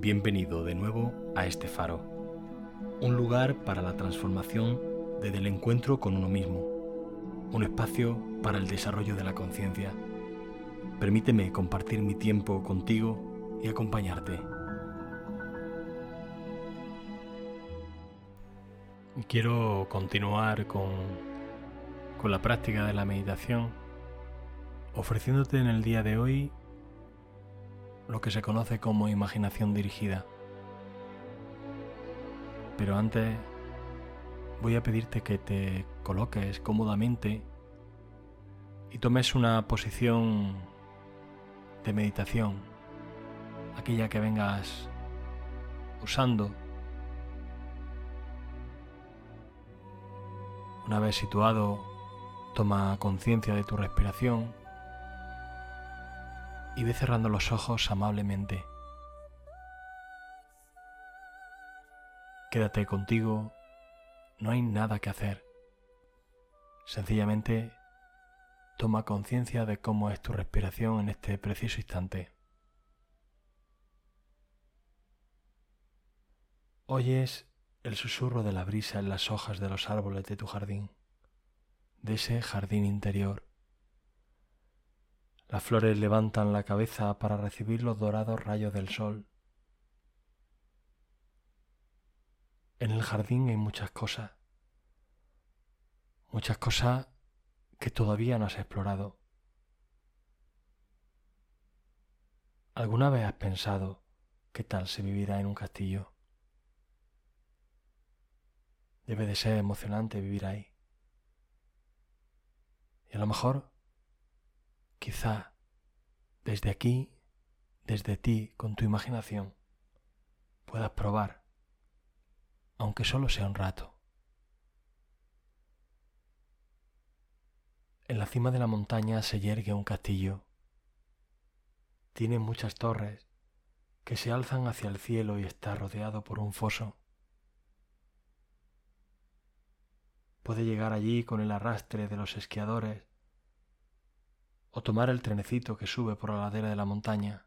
Bienvenido de nuevo a este faro, un lugar para la transformación desde el encuentro con uno mismo, un espacio para el desarrollo de la conciencia. Permíteme compartir mi tiempo contigo y acompañarte. Quiero continuar con, con la práctica de la meditación, ofreciéndote en el día de hoy lo que se conoce como imaginación dirigida. Pero antes voy a pedirte que te coloques cómodamente y tomes una posición de meditación, aquella que vengas usando. Una vez situado, toma conciencia de tu respiración y ve cerrando los ojos amablemente. Quédate contigo, no hay nada que hacer. Sencillamente toma conciencia de cómo es tu respiración en este preciso instante. Oyes el susurro de la brisa en las hojas de los árboles de tu jardín, de ese jardín interior las flores levantan la cabeza para recibir los dorados rayos del sol. En el jardín hay muchas cosas, muchas cosas que todavía no has explorado. ¿Alguna vez has pensado qué tal se vivirá en un castillo? Debe de ser emocionante vivir ahí. Y a lo mejor Quizá desde aquí, desde ti, con tu imaginación, puedas probar, aunque solo sea un rato. En la cima de la montaña se yergue un castillo. Tiene muchas torres que se alzan hacia el cielo y está rodeado por un foso. Puede llegar allí con el arrastre de los esquiadores o tomar el trenecito que sube por la ladera de la montaña.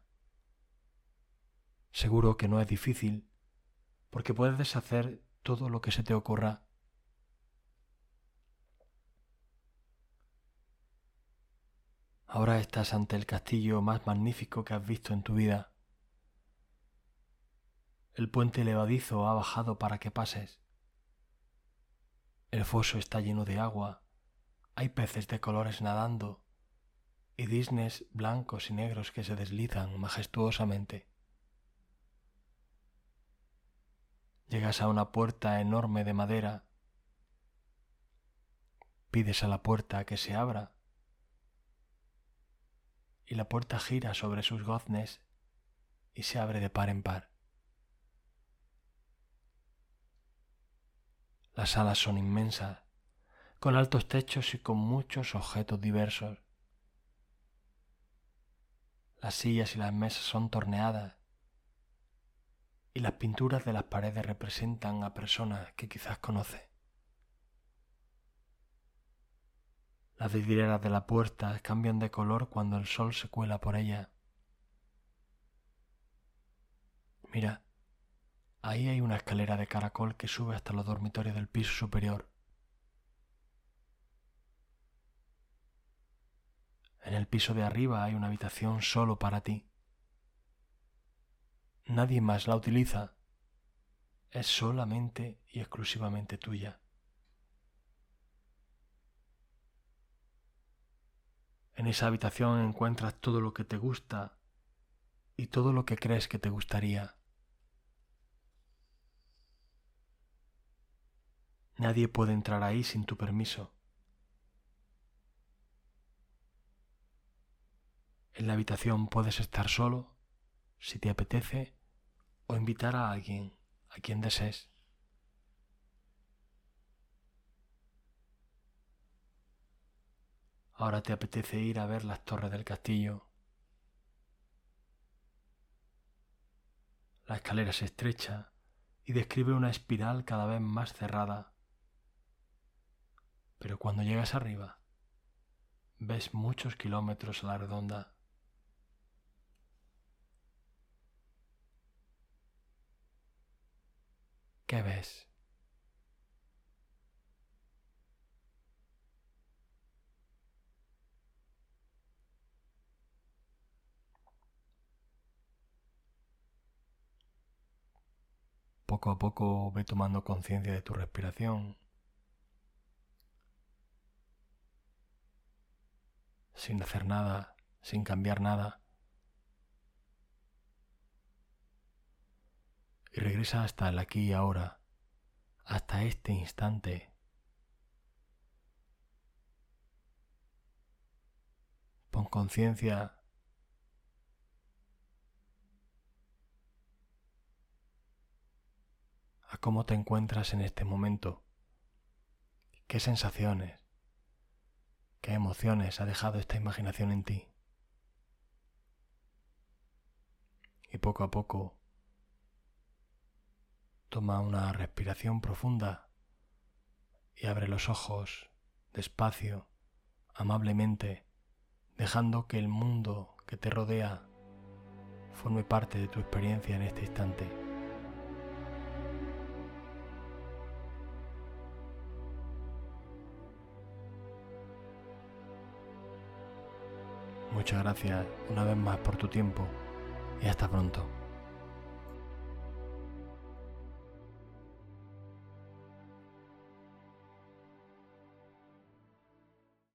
Seguro que no es difícil, porque puedes hacer todo lo que se te ocurra. Ahora estás ante el castillo más magnífico que has visto en tu vida. El puente levadizo ha bajado para que pases. El foso está lleno de agua. Hay peces de colores nadando y disnes blancos y negros que se deslizan majestuosamente. Llegas a una puerta enorme de madera, pides a la puerta que se abra y la puerta gira sobre sus goznes y se abre de par en par. Las salas son inmensas, con altos techos y con muchos objetos diversos. Las sillas y las mesas son torneadas y las pinturas de las paredes representan a personas que quizás conoce. Las vidrieras de la puerta cambian de color cuando el sol se cuela por ella. Mira, ahí hay una escalera de caracol que sube hasta los dormitorios del piso superior. En el piso de arriba hay una habitación solo para ti. Nadie más la utiliza. Es solamente y exclusivamente tuya. En esa habitación encuentras todo lo que te gusta y todo lo que crees que te gustaría. Nadie puede entrar ahí sin tu permiso. En la habitación puedes estar solo, si te apetece, o invitar a alguien, a quien desees. Ahora te apetece ir a ver las torres del castillo. La escalera se estrecha y describe una espiral cada vez más cerrada. Pero cuando llegas arriba, ves muchos kilómetros a la redonda. ¿Qué ves? Poco a poco ve tomando conciencia de tu respiración, sin hacer nada, sin cambiar nada. Y regresa hasta el aquí y ahora, hasta este instante. Pon conciencia a cómo te encuentras en este momento, qué sensaciones, qué emociones ha dejado esta imaginación en ti. Y poco a poco toma una respiración profunda y abre los ojos despacio, amablemente, dejando que el mundo que te rodea forme parte de tu experiencia en este instante. Muchas gracias una vez más por tu tiempo y hasta pronto.